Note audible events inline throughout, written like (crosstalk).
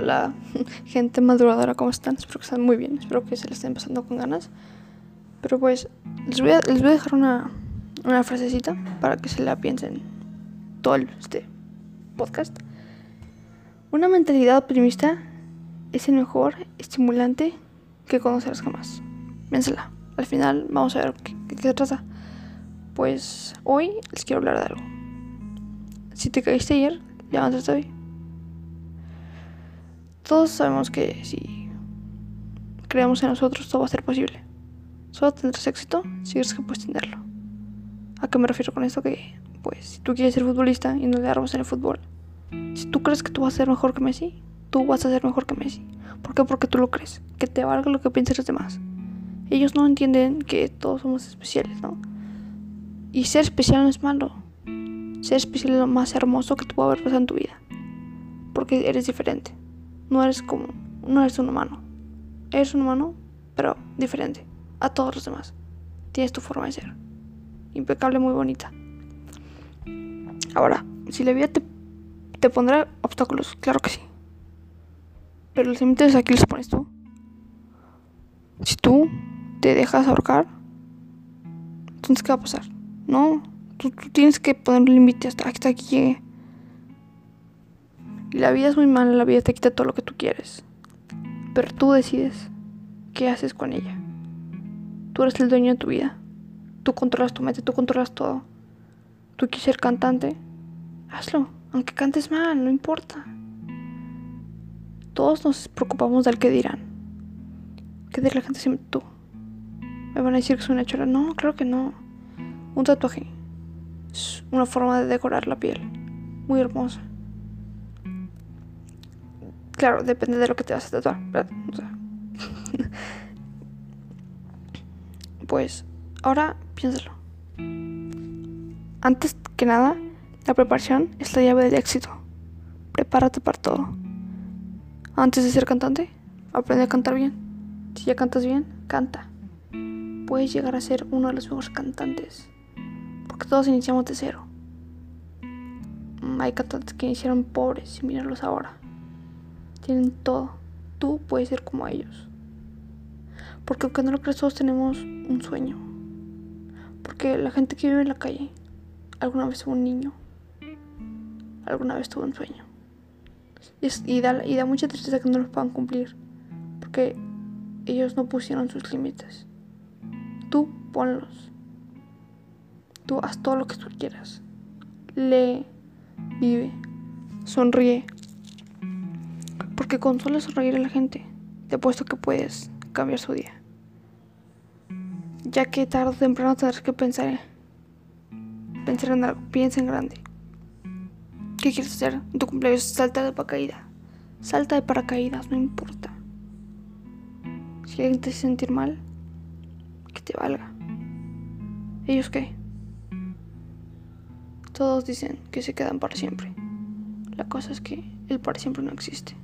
Hola, (laughs) gente madrugadora, ¿cómo están? Espero que estén muy bien, espero que se les estén pasando con ganas. Pero pues, les voy a, les voy a dejar una, una frasecita para que se la piensen todo este podcast. Una mentalidad optimista es el mejor estimulante que conocerás jamás. Piénsela. Al final vamos a ver qué, qué se trata. Pues hoy les quiero hablar de algo. Si te caíste ayer, levántate hoy. Todos sabemos que si creemos en nosotros, todo va a ser posible. Solo tendrás éxito si crees que puedes tenerlo. ¿A qué me refiero con esto? Que, pues, si tú quieres ser futbolista y no le armas en el fútbol, si tú crees que tú vas a ser mejor que Messi, tú vas a ser mejor que Messi. ¿Por qué? Porque tú lo crees. Que te valga lo que piensen los demás. Ellos no entienden que todos somos especiales, ¿no? Y ser especial no es malo. Ser especial es lo más hermoso que tú haber pasado en tu vida. Porque eres diferente. No eres como. No eres un humano. Eres un humano, pero diferente a todos los demás. Tienes tu forma de ser. Impecable, muy bonita. Ahora, si la vida te, te pondrá obstáculos, claro que sí. Pero los límites aquí los pones tú. Si tú te dejas ahorcar, entonces ¿qué va a pasar? No, tú, tienes que poner un hasta, hasta llegue. Y la vida es muy mala, la vida te quita todo lo que tú quieres. Pero tú decides qué haces con ella. Tú eres el dueño de tu vida. Tú controlas tu mente, tú controlas todo. Tú quieres ser cantante, hazlo. Aunque cantes mal, no importa. Todos nos preocupamos del que dirán. ¿Qué dirá la gente siempre tú? ¿Me van a decir que soy una chora? No, claro que no. Un tatuaje. Es una forma de decorar la piel. Muy hermosa. Claro, depende de lo que te vas a tatuar. (laughs) pues, ahora piénsalo. Antes que nada, la preparación es la llave del éxito. Prepárate para todo. Antes de ser cantante, aprende a cantar bien. Si ya cantas bien, canta. Puedes llegar a ser uno de los mejores cantantes. Porque todos iniciamos de cero. Hay cantantes que iniciaron pobres y míralos ahora. Tienen todo. Tú puedes ser como ellos. Porque aunque no lo creas, todos tenemos un sueño. Porque la gente que vive en la calle alguna vez fue un niño. Alguna vez tuvo un sueño. Y, es- da, y da mucha tristeza que no los puedan cumplir. Porque ellos no pusieron sus límites. Tú ponlos. Tú haz todo lo que tú quieras. Lee, vive, sonríe. Porque con solo sonreír a la gente, te apuesto que puedes cambiar su día. Ya que tarde o temprano tendrás que pensar, pensar en algo, piensa en grande. ¿Qué quieres hacer en tu cumpleaños? Salta de paracaídas. Salta de paracaídas, no importa. Si alguien te hace sentir mal, que te valga. ¿Ellos qué? Todos dicen que se quedan para siempre. La cosa es que el para siempre no existe.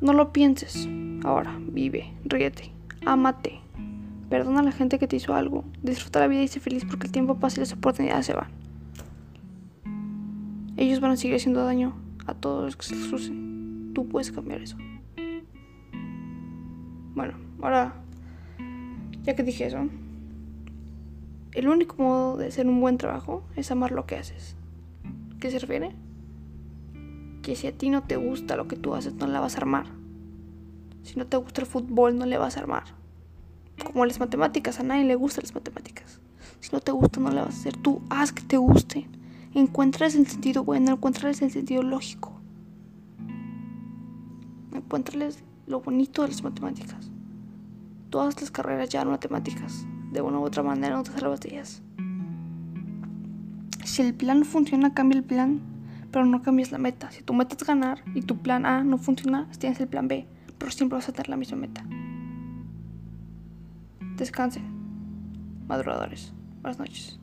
No lo pienses. Ahora, vive, ríete, ámate. Perdona a la gente que te hizo algo. Disfruta la vida y sé feliz porque el tiempo pasa y las oportunidades se van. Ellos van a seguir haciendo daño a todos los que se les cruce. Tú puedes cambiar eso. Bueno, ahora, ya que dije eso, el único modo de hacer un buen trabajo es amar lo que haces. ¿Qué se refiere? Que si a ti no te gusta lo que tú haces, no la vas a armar. Si no te gusta el fútbol, no le vas a armar. Como las matemáticas, a nadie le gustan las matemáticas. Si no te gusta, no la vas a hacer. Tú haz que te guste. Encuentras el sentido bueno, encuentras el sentido lógico. Encuéntrales lo bonito de las matemáticas. Todas las carreras llevan matemáticas. De una u otra manera no te salvas de ellas. Si el plan funciona, cambia el plan, pero no cambies la meta. Si tu meta es ganar y tu plan A no funciona, tienes el plan B, pero siempre vas a tener la misma meta. Descansen, madrugadores. Buenas noches.